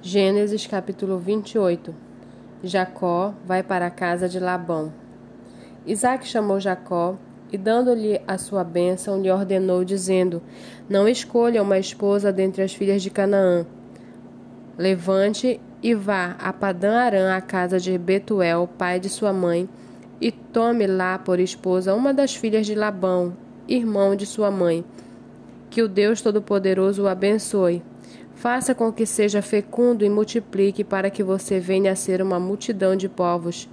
Gênesis capítulo 28 Jacó vai para a casa de Labão. Isaac chamou Jacó e, dando-lhe a sua bênção, lhe ordenou, dizendo: Não escolha uma esposa dentre as filhas de Canaã. Levante e vá a Padã Arã, à casa de Betuel, pai de sua mãe, e tome lá por esposa uma das filhas de Labão, irmão de sua mãe. Que o Deus Todo-Poderoso o abençoe Faça com que seja fecundo e multiplique para que você venha a ser uma multidão de povos.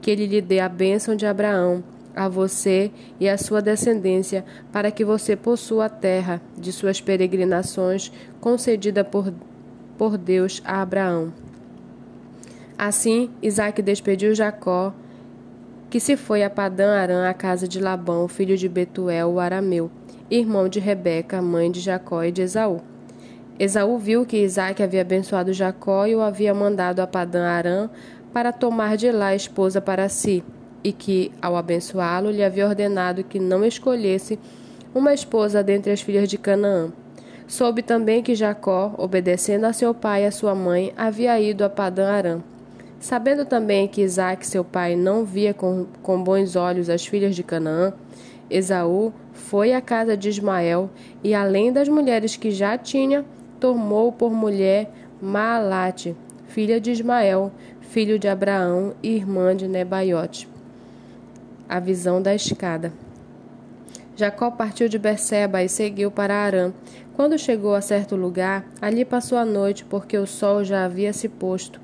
Que ele lhe dê a bênção de Abraão, a você e a sua descendência, para que você possua a terra de suas peregrinações concedida por, por Deus a Abraão. Assim, Isaac despediu Jacó, que se foi a Padã Arã, à casa de Labão, filho de Betuel, o arameu, irmão de Rebeca, mãe de Jacó e de Esaú. Esaú viu que Isaac havia abençoado Jacó e o havia mandado a Padã Arã para tomar de lá a esposa para si, e que, ao abençoá-lo, lhe havia ordenado que não escolhesse uma esposa dentre as filhas de Canaã. Soube também que Jacó, obedecendo a seu pai e a sua mãe, havia ido a Padã Arã. Sabendo também que Isaac, seu pai, não via com, com bons olhos as filhas de Canaã, Esaú foi à casa de Ismael e, além das mulheres que já tinha, tomou por mulher Maalate, filha de Ismael, filho de Abraão e irmã de Nebaiote. A visão da escada. Jacó partiu de Berseba e seguiu para Arã. Quando chegou a certo lugar, ali passou a noite, porque o sol já havia se posto.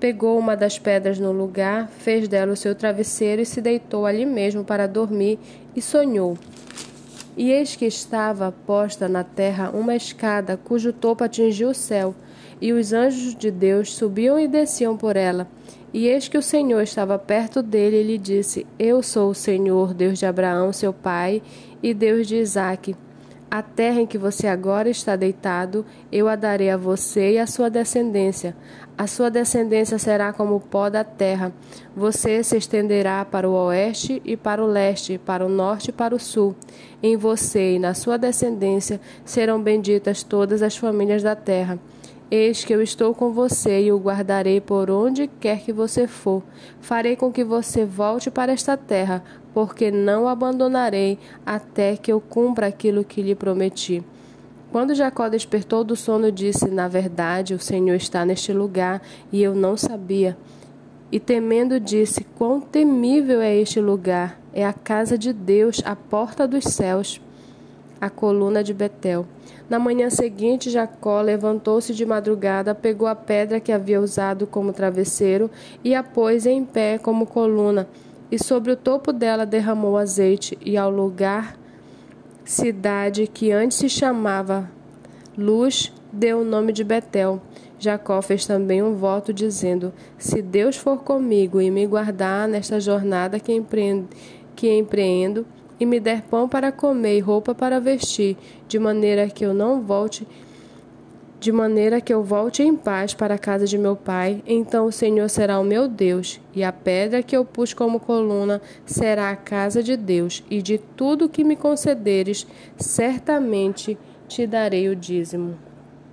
Pegou uma das pedras no lugar, fez dela o seu travesseiro e se deitou ali mesmo para dormir e sonhou. E eis que estava posta na terra uma escada cujo topo atingia o céu, e os anjos de Deus subiam e desciam por ela. E eis que o Senhor estava perto dele e lhe disse: Eu sou o Senhor, Deus de Abraão, seu pai, e Deus de Isaque. A terra em que você agora está deitado, eu a darei a você e à sua descendência. A sua descendência será como o pó da terra. Você se estenderá para o oeste e para o leste, para o norte e para o sul. Em você e na sua descendência serão benditas todas as famílias da terra. Eis que eu estou com você e o guardarei por onde quer que você for. Farei com que você volte para esta terra, porque não o abandonarei até que eu cumpra aquilo que lhe prometi. Quando Jacó despertou do sono, disse: Na verdade, o Senhor está neste lugar e eu não sabia. E temendo, disse: Quão temível é este lugar! É a casa de Deus, a porta dos céus a coluna de Betel. Na manhã seguinte, Jacó levantou-se de madrugada, pegou a pedra que havia usado como travesseiro e a pôs em pé como coluna, e sobre o topo dela derramou azeite, e ao lugar cidade que antes se chamava Luz, deu o nome de Betel. Jacó fez também um voto dizendo: Se Deus for comigo e me guardar nesta jornada que empreendo, que empreendo e me der pão para comer e roupa para vestir, de maneira que eu não volte de maneira que eu volte em paz para a casa de meu pai, então o Senhor será o meu Deus, e a pedra que eu pus como coluna será a casa de Deus, e de tudo que me concederes, certamente te darei o dízimo.